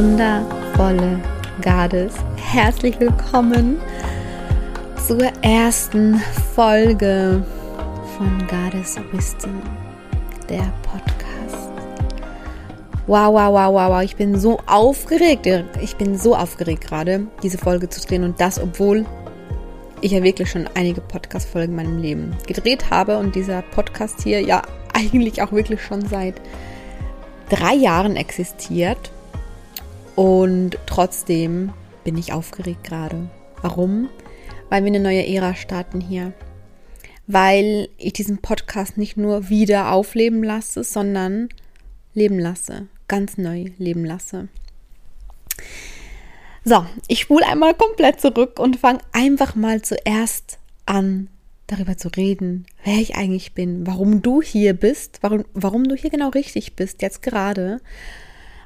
wundervolle Gades. Herzlich willkommen zur ersten Folge von Goddess Wisdom, der Podcast. Wow, wow, wow, wow, wow, ich bin so aufgeregt. Ich bin so aufgeregt gerade, diese Folge zu drehen und das, obwohl ich ja wirklich schon einige Podcast-Folgen in meinem Leben gedreht habe und dieser Podcast hier ja eigentlich auch wirklich schon seit drei Jahren existiert. Und trotzdem bin ich aufgeregt gerade. Warum? Weil wir eine neue Ära starten hier. Weil ich diesen Podcast nicht nur wieder aufleben lasse, sondern leben lasse. Ganz neu leben lasse. So, ich spule einmal komplett zurück und fange einfach mal zuerst an, darüber zu reden, wer ich eigentlich bin, warum du hier bist, warum, warum du hier genau richtig bist, jetzt gerade,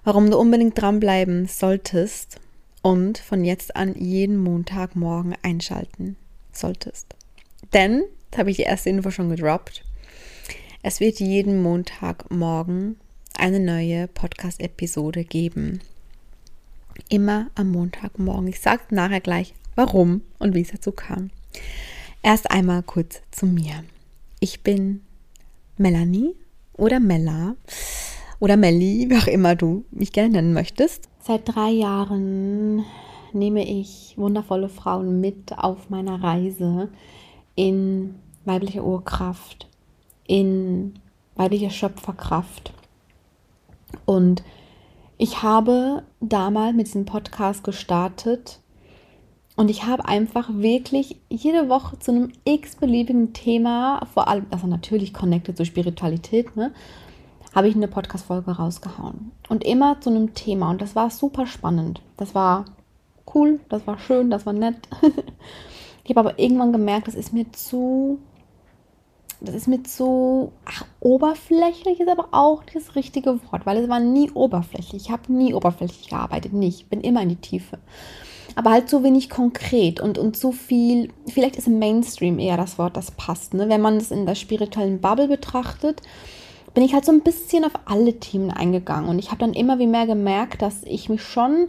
warum du unbedingt dranbleiben solltest und von jetzt an jeden Montagmorgen einschalten solltest. Denn, das habe ich die erste Info schon gedroppt, es wird jeden Montagmorgen eine neue Podcast-Episode geben. Immer am Montagmorgen. Ich sage nachher gleich, warum und wie es dazu kam. Erst einmal kurz zu mir. Ich bin Melanie oder Mella oder Melli, wie auch immer du mich gerne nennen möchtest. Seit drei Jahren nehme ich wundervolle Frauen mit auf meiner Reise in weibliche Urkraft, in weibliche Schöpferkraft. Und ich habe damals mit diesem Podcast gestartet, und ich habe einfach wirklich jede Woche zu einem x-beliebigen Thema, vor allem, also natürlich connected zur Spiritualität, ne, habe ich eine Podcast-Folge rausgehauen. Und immer zu einem Thema. Und das war super spannend. Das war cool, das war schön, das war nett. ich habe aber irgendwann gemerkt, das ist mir zu. Das ist mir zu ach, oberflächlich, ist aber auch das richtige Wort, weil es war nie oberflächlich. Ich habe nie oberflächlich gearbeitet, nicht. Bin immer in die Tiefe aber halt zu wenig konkret und, und zu viel, vielleicht ist im Mainstream eher das Wort, das passt. Ne? Wenn man es in der spirituellen Bubble betrachtet, bin ich halt so ein bisschen auf alle Themen eingegangen und ich habe dann immer wie mehr gemerkt, dass ich mich schon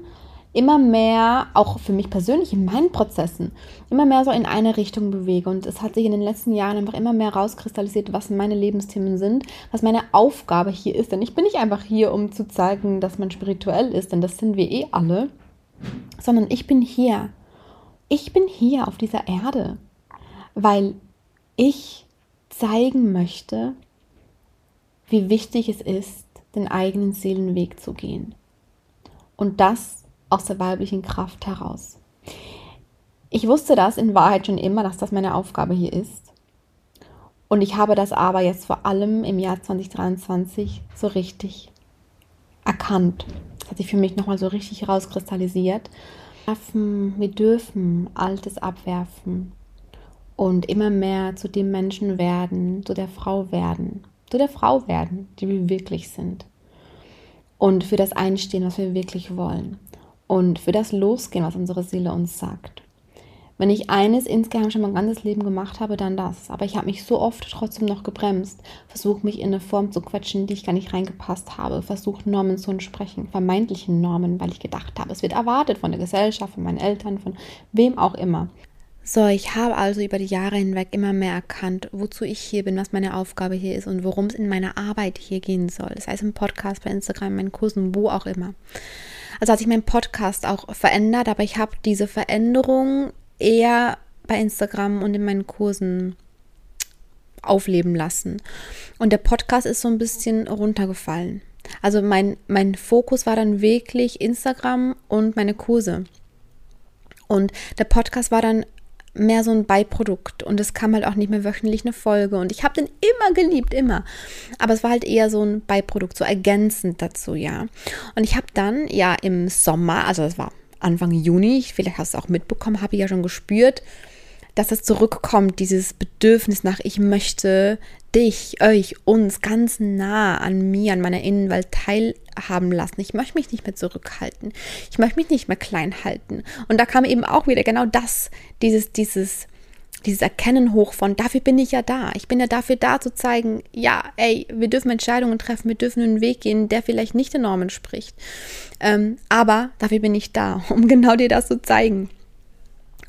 immer mehr, auch für mich persönlich in meinen Prozessen, immer mehr so in eine Richtung bewege. Und es hat sich in den letzten Jahren einfach immer mehr rauskristallisiert, was meine Lebensthemen sind, was meine Aufgabe hier ist. Denn ich bin nicht einfach hier, um zu zeigen, dass man spirituell ist, denn das sind wir eh alle sondern ich bin hier. Ich bin hier auf dieser Erde, weil ich zeigen möchte, wie wichtig es ist, den eigenen Seelenweg zu gehen. Und das aus der weiblichen Kraft heraus. Ich wusste das in Wahrheit schon immer, dass das meine Aufgabe hier ist. Und ich habe das aber jetzt vor allem im Jahr 2023 so richtig erkannt das hat sich für mich nochmal so richtig rauskristallisiert. Wir dürfen Altes abwerfen und immer mehr zu dem Menschen werden, zu der Frau werden, zu der Frau werden, die wir wirklich sind. Und für das einstehen, was wir wirklich wollen. Und für das losgehen, was unsere Seele uns sagt. Wenn ich eines insgeheim schon mein ganzes Leben gemacht habe, dann das. Aber ich habe mich so oft trotzdem noch gebremst, versucht mich in eine Form zu quetschen, die ich gar nicht reingepasst habe, versucht Normen zu entsprechen, vermeintlichen Normen, weil ich gedacht habe, es wird erwartet von der Gesellschaft, von meinen Eltern, von wem auch immer. So, ich habe also über die Jahre hinweg immer mehr erkannt, wozu ich hier bin, was meine Aufgabe hier ist und worum es in meiner Arbeit hier gehen soll. Das heißt im Podcast, bei Instagram, in meinen Kursen, wo auch immer. Also hat sich mein Podcast auch verändert, aber ich habe diese Veränderung eher bei Instagram und in meinen Kursen aufleben lassen. Und der Podcast ist so ein bisschen runtergefallen. Also mein, mein Fokus war dann wirklich Instagram und meine Kurse. Und der Podcast war dann mehr so ein Beiprodukt und es kam halt auch nicht mehr wöchentlich eine Folge und ich habe den immer geliebt, immer. Aber es war halt eher so ein Beiprodukt, so ergänzend dazu, ja. Und ich habe dann ja im Sommer, also es war Anfang Juni, vielleicht hast du es auch mitbekommen, habe ich ja schon gespürt, dass es zurückkommt, dieses Bedürfnis nach, ich möchte dich, euch, uns ganz nah an mir, an meiner Innenwelt teilhaben lassen. Ich möchte mich nicht mehr zurückhalten. Ich möchte mich nicht mehr klein halten. Und da kam eben auch wieder genau das, dieses, dieses, dieses Erkennen hoch von, dafür bin ich ja da. Ich bin ja dafür da zu zeigen, ja, ey, wir dürfen Entscheidungen treffen, wir dürfen einen Weg gehen, der vielleicht nicht den Normen spricht. Ähm, aber dafür bin ich da, um genau dir das zu zeigen.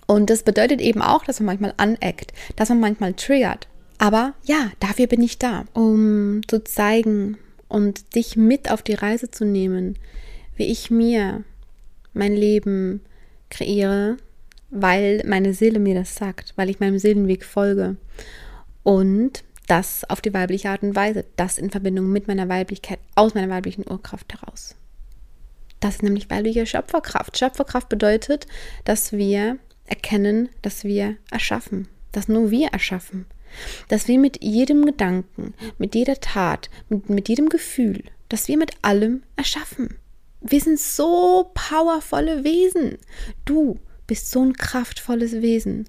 Und das bedeutet eben auch, dass man manchmal aneckt, dass man manchmal triggert. Aber ja, dafür bin ich da, um zu zeigen und dich mit auf die Reise zu nehmen, wie ich mir mein Leben kreiere, weil meine Seele mir das sagt, weil ich meinem Seelenweg folge. Und das auf die weibliche Art und Weise, das in Verbindung mit meiner Weiblichkeit, aus meiner weiblichen Urkraft heraus. Das ist nämlich weibliche Schöpferkraft. Schöpferkraft bedeutet, dass wir erkennen, dass wir erschaffen, dass nur wir erschaffen, dass wir mit jedem Gedanken, mit jeder Tat, mit, mit jedem Gefühl, dass wir mit allem erschaffen. Wir sind so powervolle Wesen. Du bist so ein kraftvolles Wesen.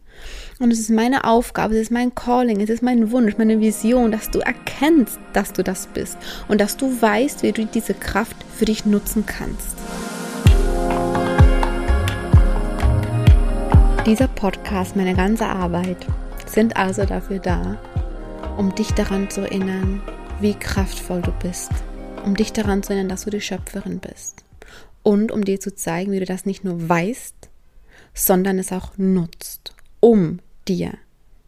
Und es ist meine Aufgabe, es ist mein Calling, es ist mein Wunsch, meine Vision, dass du erkennst, dass du das bist und dass du weißt, wie du diese Kraft für dich nutzen kannst. Dieser Podcast, meine ganze Arbeit, sind also dafür da, um dich daran zu erinnern, wie kraftvoll du bist, um dich daran zu erinnern, dass du die Schöpferin bist und um dir zu zeigen, wie du das nicht nur weißt, sondern es auch nutzt, um dir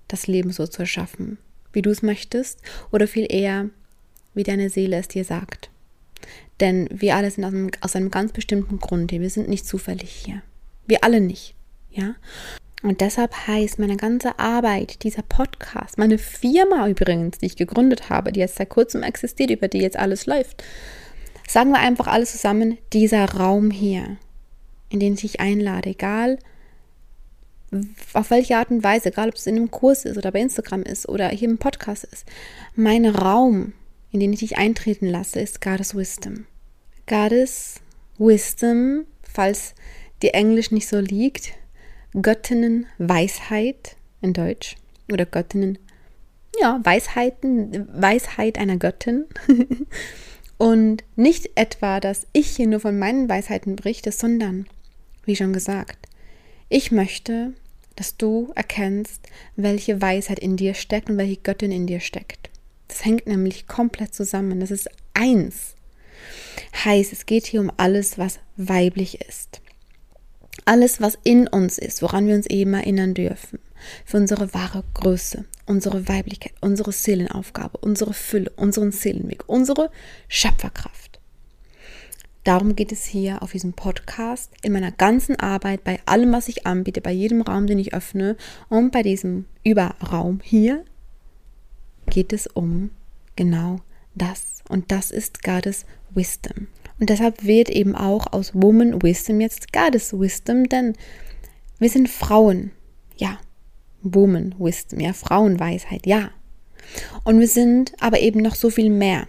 das Leben so zu erschaffen, wie du es möchtest oder viel eher, wie deine Seele es dir sagt. Denn wir alle sind aus einem, aus einem ganz bestimmten Grund hier. Wir sind nicht zufällig hier. Wir alle nicht. Ja? Und deshalb heißt meine ganze Arbeit, dieser Podcast, meine Firma übrigens, die ich gegründet habe, die jetzt seit kurzem existiert, über die jetzt alles läuft, sagen wir einfach alles zusammen, dieser Raum hier, in den ich dich einlade, egal auf welche Art und Weise, egal ob es in einem Kurs ist oder bei Instagram ist oder hier im Podcast ist, mein Raum, in den ich dich eintreten lasse, ist Goddess Wisdom. Goddess Wisdom, falls dir Englisch nicht so liegt, Göttinnen Weisheit in Deutsch oder Göttinnen, ja, Weisheiten, Weisheit einer Göttin. Und nicht etwa, dass ich hier nur von meinen Weisheiten berichte, sondern, wie schon gesagt, ich möchte, dass du erkennst, welche Weisheit in dir steckt und welche Göttin in dir steckt. Das hängt nämlich komplett zusammen. Das ist eins. Heißt, es geht hier um alles, was weiblich ist alles, was in uns ist, woran wir uns eben erinnern dürfen, für unsere wahre Größe, unsere Weiblichkeit, unsere Seelenaufgabe, unsere Fülle, unseren Seelenweg, unsere Schöpferkraft. Darum geht es hier auf diesem Podcast, in meiner ganzen Arbeit, bei allem, was ich anbiete, bei jedem Raum, den ich öffne und bei diesem Überraum hier geht es um genau das. Und das ist Gottes Wisdom. Und deshalb wird eben auch aus Woman Wisdom jetzt Goddess Wisdom, denn wir sind Frauen. Ja, Woman Wisdom, ja, Frauenweisheit, ja. Und wir sind aber eben noch so viel mehr.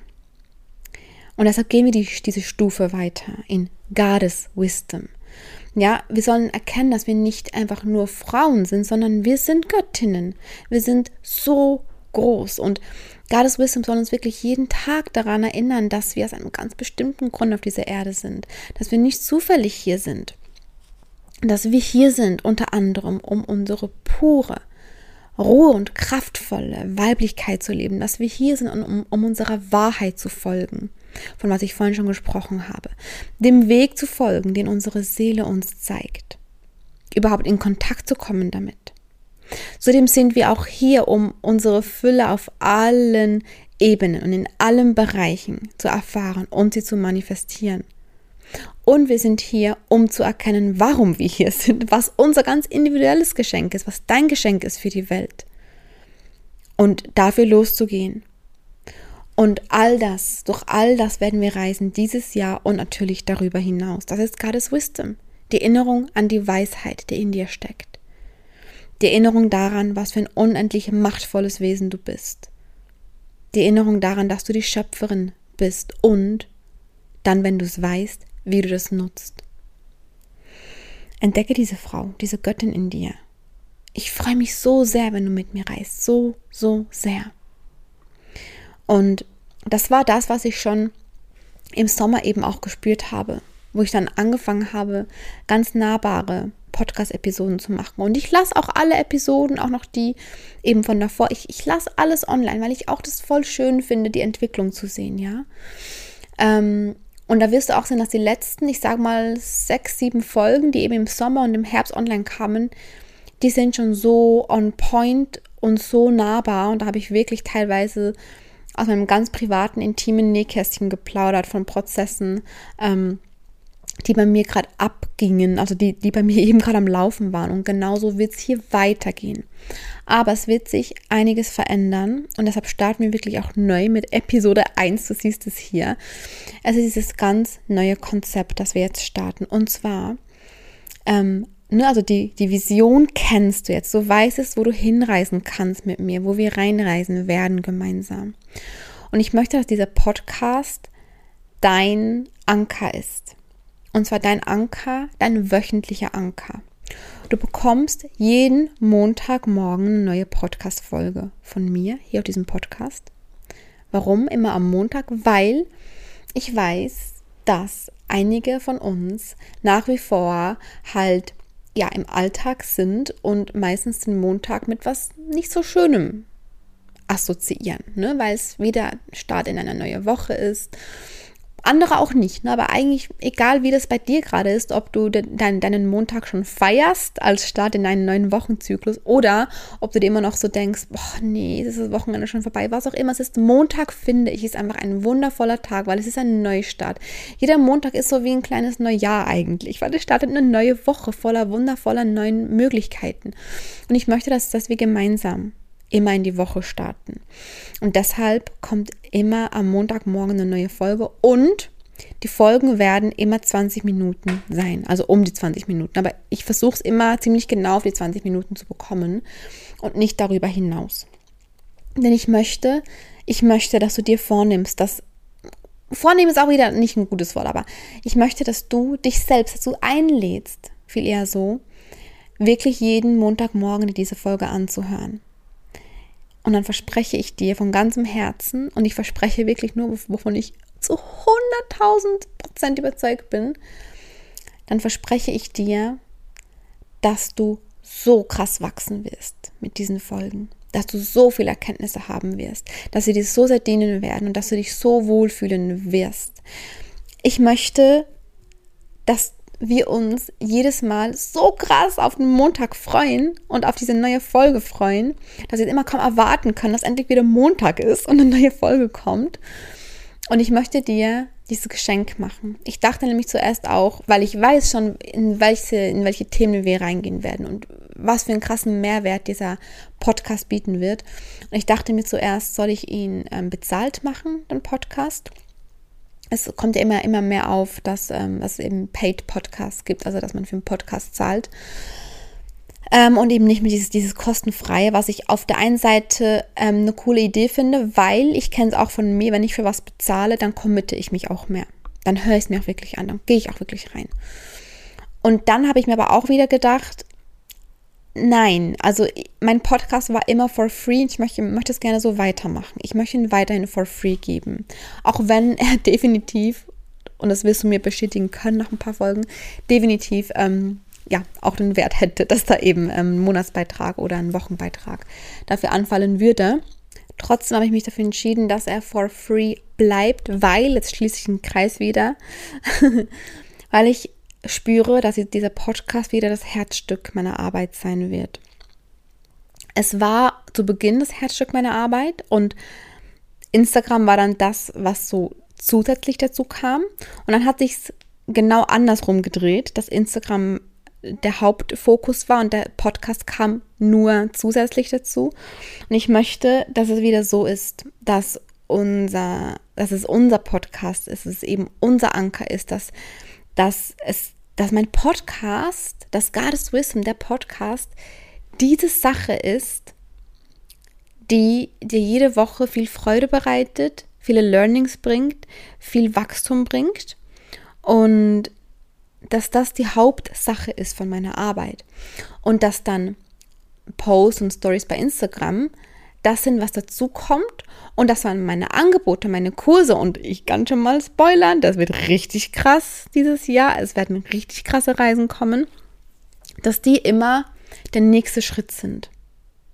Und deshalb gehen wir die, diese Stufe weiter in Goddess Wisdom. Ja, wir sollen erkennen, dass wir nicht einfach nur Frauen sind, sondern wir sind Göttinnen. Wir sind so groß. Und Gottes Wisdom soll uns wirklich jeden Tag daran erinnern, dass wir aus einem ganz bestimmten Grund auf dieser Erde sind, dass wir nicht zufällig hier sind, dass wir hier sind unter anderem, um unsere pure, rohe und kraftvolle Weiblichkeit zu leben, dass wir hier sind, um, um unserer Wahrheit zu folgen, von was ich vorhin schon gesprochen habe, dem Weg zu folgen, den unsere Seele uns zeigt, überhaupt in Kontakt zu kommen damit. Zudem sind wir auch hier, um unsere Fülle auf allen Ebenen und in allen Bereichen zu erfahren und sie zu manifestieren. Und wir sind hier, um zu erkennen, warum wir hier sind, was unser ganz individuelles Geschenk ist, was dein Geschenk ist für die Welt. Und dafür loszugehen. Und all das, durch all das werden wir reisen dieses Jahr und natürlich darüber hinaus. Das ist Gottes Wisdom, die Erinnerung an die Weisheit, die in dir steckt. Die Erinnerung daran, was für ein unendlich machtvolles Wesen du bist. Die Erinnerung daran, dass du die Schöpferin bist und dann, wenn du es weißt, wie du das nutzt. Entdecke diese Frau, diese Göttin in dir. Ich freue mich so sehr, wenn du mit mir reist. So, so sehr. Und das war das, was ich schon im Sommer eben auch gespürt habe, wo ich dann angefangen habe, ganz nahbare Podcast-Episoden zu machen. Und ich lasse auch alle Episoden, auch noch die eben von davor, ich, ich lasse alles online, weil ich auch das voll schön finde, die Entwicklung zu sehen, ja. Ähm, und da wirst du auch sehen, dass die letzten, ich sage mal, sechs, sieben Folgen, die eben im Sommer und im Herbst online kamen, die sind schon so on point und so nahbar. Und da habe ich wirklich teilweise aus meinem ganz privaten, intimen Nähkästchen geplaudert von Prozessen, ähm, die bei mir gerade abgingen, also die, die bei mir eben gerade am Laufen waren. Und genauso wird es hier weitergehen. Aber es wird sich einiges verändern und deshalb starten wir wirklich auch neu mit Episode 1. Du siehst es hier. Es ist dieses ganz neue Konzept, das wir jetzt starten. Und zwar, ähm, ne, also die, die Vision kennst du jetzt. Du weißt es, wo du hinreisen kannst mit mir, wo wir reinreisen werden gemeinsam. Und ich möchte, dass dieser Podcast dein Anker ist. Und zwar dein Anker, dein wöchentlicher Anker. Du bekommst jeden Montagmorgen eine neue Podcast-Folge von mir hier auf diesem Podcast. Warum immer am Montag? Weil ich weiß, dass einige von uns nach wie vor halt ja im Alltag sind und meistens den Montag mit was nicht so Schönem assoziieren, ne? weil es wieder Start in eine neue Woche ist andere auch nicht, ne? aber eigentlich egal, wie das bei dir gerade ist, ob du de dein, deinen Montag schon feierst als Start in einen neuen Wochenzyklus oder ob du dir immer noch so denkst, boah, nee, ist das Wochenende schon vorbei, was auch immer es ist. Montag finde ich ist einfach ein wundervoller Tag, weil es ist ein Neustart. Jeder Montag ist so wie ein kleines Neujahr eigentlich, weil es startet eine neue Woche voller wundervoller neuen Möglichkeiten. Und ich möchte, dass, dass wir gemeinsam immer in die Woche starten. Und deshalb kommt immer am Montagmorgen eine neue Folge und die Folgen werden immer 20 Minuten sein, also um die 20 Minuten. Aber ich versuche es immer ziemlich genau auf die 20 Minuten zu bekommen und nicht darüber hinaus. Denn ich möchte, ich möchte, dass du dir vornimmst, dass vornehmen ist auch wieder nicht ein gutes Wort, aber ich möchte, dass du dich selbst dazu einlädst, viel eher so, wirklich jeden Montagmorgen diese Folge anzuhören. Und dann verspreche ich dir von ganzem Herzen, und ich verspreche wirklich nur, wovon ich zu 100.000 Prozent überzeugt bin, dann verspreche ich dir, dass du so krass wachsen wirst mit diesen Folgen, dass du so viele Erkenntnisse haben wirst, dass sie dir so sehr dienen werden und dass du dich so wohlfühlen wirst. Ich möchte, dass wir uns jedes Mal so krass auf den Montag freuen und auf diese neue Folge freuen, dass wir immer kaum erwarten können, dass endlich wieder Montag ist und eine neue Folge kommt. Und ich möchte dir dieses Geschenk machen. Ich dachte nämlich zuerst auch, weil ich weiß schon, in welche, in welche Themen wir reingehen werden und was für einen krassen Mehrwert dieser Podcast bieten wird. Und ich dachte mir zuerst, soll ich ihn ähm, bezahlt machen, den Podcast? Es kommt ja immer, immer mehr auf, dass ähm, es eben Paid Podcasts gibt, also dass man für einen Podcast zahlt. Ähm, und eben nicht mehr dieses, dieses kostenfreie, was ich auf der einen Seite ähm, eine coole Idee finde, weil ich kenne es auch von mir, wenn ich für was bezahle, dann committe ich mich auch mehr. Dann höre ich es mir auch wirklich an, dann gehe ich auch wirklich rein. Und dann habe ich mir aber auch wieder gedacht, Nein, also mein Podcast war immer for free. Ich möchte, möchte es gerne so weitermachen. Ich möchte ihn weiterhin for free geben. Auch wenn er definitiv, und das wirst du mir bestätigen können nach ein paar Folgen, definitiv ähm, ja auch den Wert hätte, dass da eben ähm, ein Monatsbeitrag oder ein Wochenbeitrag dafür anfallen würde. Trotzdem habe ich mich dafür entschieden, dass er for free bleibt, weil, jetzt schließe ich den Kreis wieder, weil ich spüre, dass dieser Podcast wieder das Herzstück meiner Arbeit sein wird. Es war zu Beginn das Herzstück meiner Arbeit und Instagram war dann das, was so zusätzlich dazu kam. Und dann hat sich genau andersrum gedreht, dass Instagram der Hauptfokus war und der Podcast kam nur zusätzlich dazu. Und ich möchte, dass es wieder so ist, dass unser, dass es unser Podcast ist, dass es eben unser Anker ist, dass dass es, dass mein Podcast, das Goddess Wisdom, der Podcast, diese Sache ist, die dir jede Woche viel Freude bereitet, viele Learnings bringt, viel Wachstum bringt und dass das die Hauptsache ist von meiner Arbeit. Und dass dann Posts und Stories bei Instagram das sind, was dazu kommt. Und das waren meine Angebote, meine Kurse. Und ich kann schon mal spoilern, das wird richtig krass dieses Jahr. Es werden richtig krasse Reisen kommen. dass die immer der nächste Schritt sind.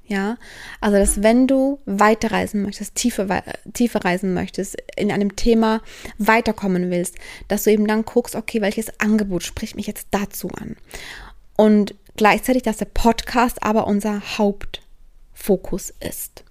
Ja, also dass wenn du weiterreisen möchtest, tiefer, tiefer reisen möchtest, in einem Thema weiterkommen willst, dass du eben dann guckst, okay, welches Angebot spricht mich jetzt dazu an? Und gleichzeitig, dass der Podcast aber unser Hauptfokus ist.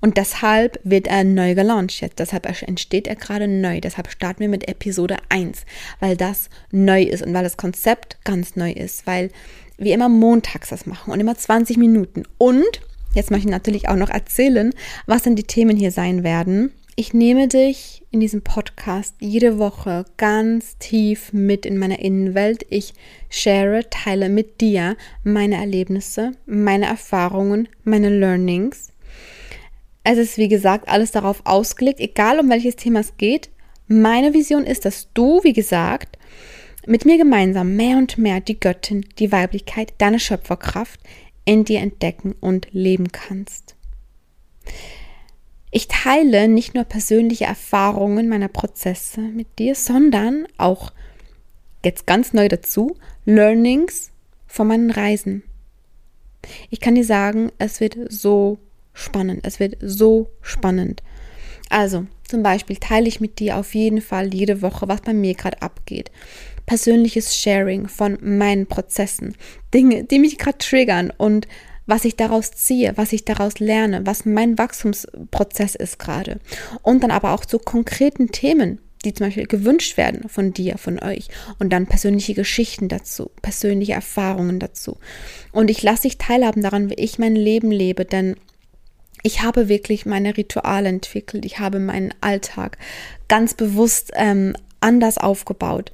Und deshalb wird er neu gelauncht jetzt. Deshalb entsteht er gerade neu. Deshalb starten wir mit Episode 1, weil das neu ist und weil das Konzept ganz neu ist, weil wir immer montags das machen und immer 20 Minuten. Und jetzt möchte ich natürlich auch noch erzählen, was denn die Themen hier sein werden. Ich nehme dich in diesem Podcast jede Woche ganz tief mit in meiner Innenwelt. Ich share, teile mit dir meine Erlebnisse, meine Erfahrungen, meine Learnings. Es ist, wie gesagt, alles darauf ausgelegt, egal um welches Thema es geht. Meine Vision ist, dass du, wie gesagt, mit mir gemeinsam mehr und mehr die Göttin, die Weiblichkeit, deine Schöpferkraft in dir entdecken und leben kannst. Ich teile nicht nur persönliche Erfahrungen meiner Prozesse mit dir, sondern auch jetzt ganz neu dazu Learnings von meinen Reisen. Ich kann dir sagen, es wird so spannend. Es wird so spannend. Also, zum Beispiel teile ich mit dir auf jeden Fall jede Woche, was bei mir gerade abgeht. Persönliches Sharing von meinen Prozessen, Dinge, die mich gerade triggern und was ich daraus ziehe, was ich daraus lerne, was mein Wachstumsprozess ist gerade. Und dann aber auch zu konkreten Themen, die zum Beispiel gewünscht werden von dir, von euch. Und dann persönliche Geschichten dazu, persönliche Erfahrungen dazu. Und ich lasse dich teilhaben daran, wie ich mein Leben lebe, denn ich habe wirklich meine Rituale entwickelt. Ich habe meinen Alltag ganz bewusst ähm, anders aufgebaut.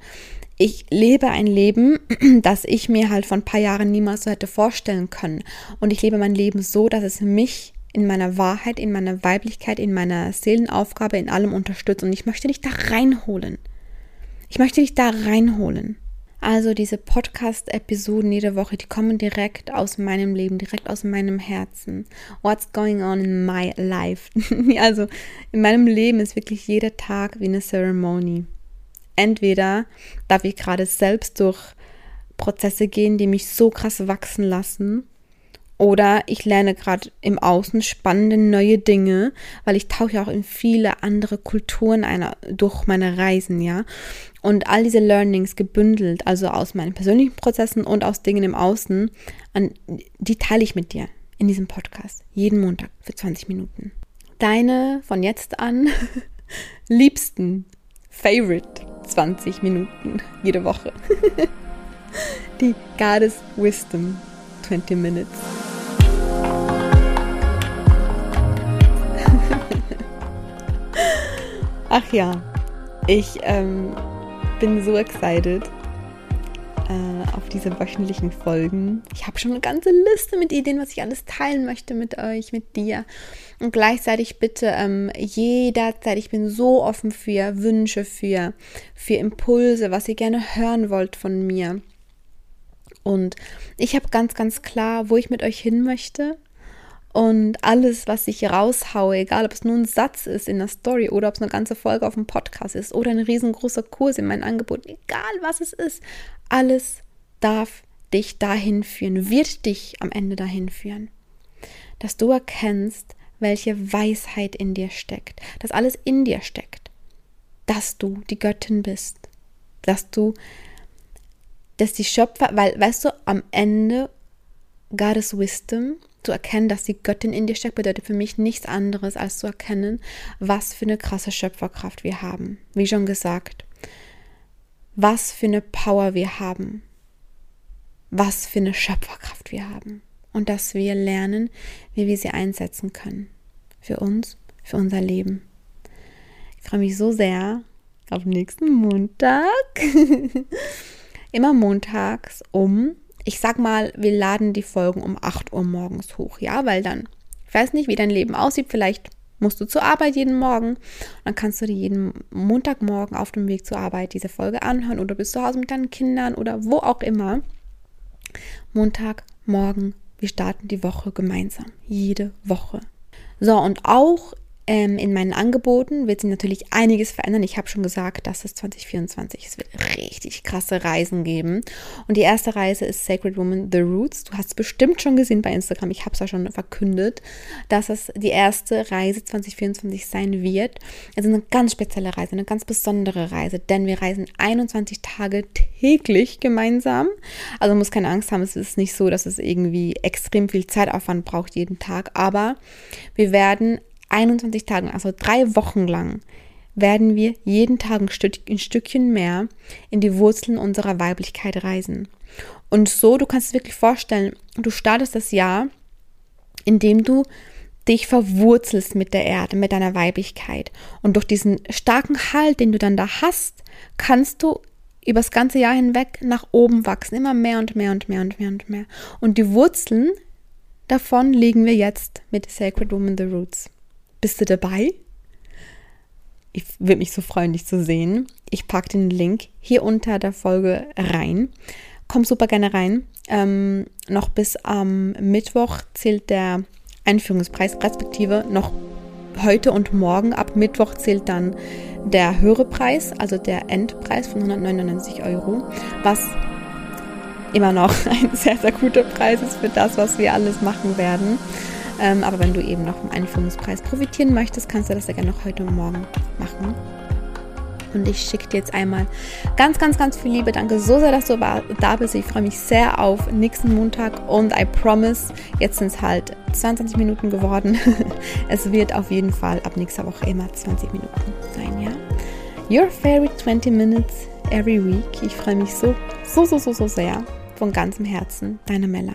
Ich lebe ein Leben, das ich mir halt vor ein paar Jahren niemals so hätte vorstellen können. Und ich lebe mein Leben so, dass es mich in meiner Wahrheit, in meiner Weiblichkeit, in meiner Seelenaufgabe, in allem unterstützt. Und ich möchte dich da reinholen. Ich möchte dich da reinholen. Also diese Podcast-Episoden jede Woche, die kommen direkt aus meinem Leben, direkt aus meinem Herzen. What's going on in my life? also in meinem Leben ist wirklich jeder Tag wie eine Ceremony. Entweder darf ich gerade selbst durch Prozesse gehen, die mich so krass wachsen lassen, oder ich lerne gerade im Außen spannende neue Dinge, weil ich tauche auch in viele andere Kulturen einer, durch meine Reisen, ja. Und all diese Learnings gebündelt, also aus meinen persönlichen Prozessen und aus Dingen im Außen, an, die teile ich mit dir in diesem Podcast. Jeden Montag für 20 Minuten. Deine von jetzt an liebsten Favorite 20 Minuten jede Woche. die Goddess Wisdom 20 Minutes. Ach ja, ich ähm, bin so excited auf diese wöchentlichen Folgen. Ich habe schon eine ganze Liste mit Ideen, was ich alles teilen möchte mit euch, mit dir. Und gleichzeitig bitte ähm, jederzeit, ich bin so offen für Wünsche, für, für Impulse, was ihr gerne hören wollt von mir. Und ich habe ganz, ganz klar, wo ich mit euch hin möchte. Und alles, was ich raushaue, egal ob es nur ein Satz ist in der Story oder ob es eine ganze Folge auf dem Podcast ist oder ein riesengroßer Kurs in meinem Angebot, egal was es ist, alles darf dich dahin führen, wird dich am Ende dahin führen. Dass du erkennst, welche Weisheit in dir steckt, dass alles in dir steckt, dass du die Göttin bist, dass du dass die Schöpfer, weil, weißt du, am Ende Goddess Wisdom, zu erkennen, dass die Göttin in dir steckt, bedeutet für mich nichts anderes, als zu erkennen, was für eine krasse Schöpferkraft wir haben. Wie schon gesagt, was für eine Power wir haben, was für eine Schöpferkraft wir haben und dass wir lernen, wie wir sie einsetzen können. Für uns, für unser Leben. Ich freue mich so sehr auf nächsten Montag. immer montags um, ich sag mal, wir laden die Folgen um 8 Uhr morgens hoch, ja, weil dann, ich weiß nicht, wie dein Leben aussieht, vielleicht musst du zur Arbeit jeden Morgen. Dann kannst du dir jeden Montagmorgen auf dem Weg zur Arbeit diese Folge anhören oder bist zu Hause mit deinen Kindern oder wo auch immer. Montagmorgen, wir starten die Woche gemeinsam. Jede Woche. So, und auch ähm, in meinen Angeboten wird sich natürlich einiges verändern. Ich habe schon gesagt, dass es 2024 es wird richtig krasse Reisen geben. Und die erste Reise ist Sacred Woman The Roots. Du hast es bestimmt schon gesehen bei Instagram. Ich habe es ja schon verkündet, dass es die erste Reise 2024 sein wird. Also eine ganz spezielle Reise, eine ganz besondere Reise, denn wir reisen 21 Tage täglich gemeinsam. Also muss keine Angst haben, es ist nicht so, dass es irgendwie extrem viel Zeitaufwand braucht jeden Tag, aber wir werden 21 Tagen, also drei Wochen lang, werden wir jeden Tag ein, Stück, ein Stückchen mehr in die Wurzeln unserer Weiblichkeit reisen. Und so, du kannst es wirklich vorstellen, du startest das Jahr, indem du dich verwurzelst mit der Erde, mit deiner Weiblichkeit. Und durch diesen starken Halt, den du dann da hast, kannst du übers ganze Jahr hinweg nach oben wachsen, immer mehr und mehr und mehr und mehr und mehr. Und die Wurzeln davon legen wir jetzt mit Sacred Woman the Roots. Bist du dabei? Ich würde mich so freuen, dich zu sehen. Ich packe den Link hier unter der Folge rein. Komm super gerne rein. Ähm, noch bis am Mittwoch zählt der Einführungspreis, respektive noch heute und morgen. Ab Mittwoch zählt dann der höhere Preis, also der Endpreis von 199 Euro, was immer noch ein sehr, sehr guter Preis ist für das, was wir alles machen werden. Ähm, aber wenn du eben noch vom Einführungspreis profitieren möchtest, kannst du das ja gerne noch heute und morgen machen. Und ich schicke dir jetzt einmal ganz, ganz, ganz viel Liebe. Danke so sehr, dass du da bist. Ich freue mich sehr auf nächsten Montag und I promise, jetzt sind es halt 22 Minuten geworden. es wird auf jeden Fall ab nächster Woche immer 20 Minuten sein, ja? Your favorite 20 minutes every week. Ich freue mich so, so, so, so, so sehr. Von ganzem Herzen. Deine Mella.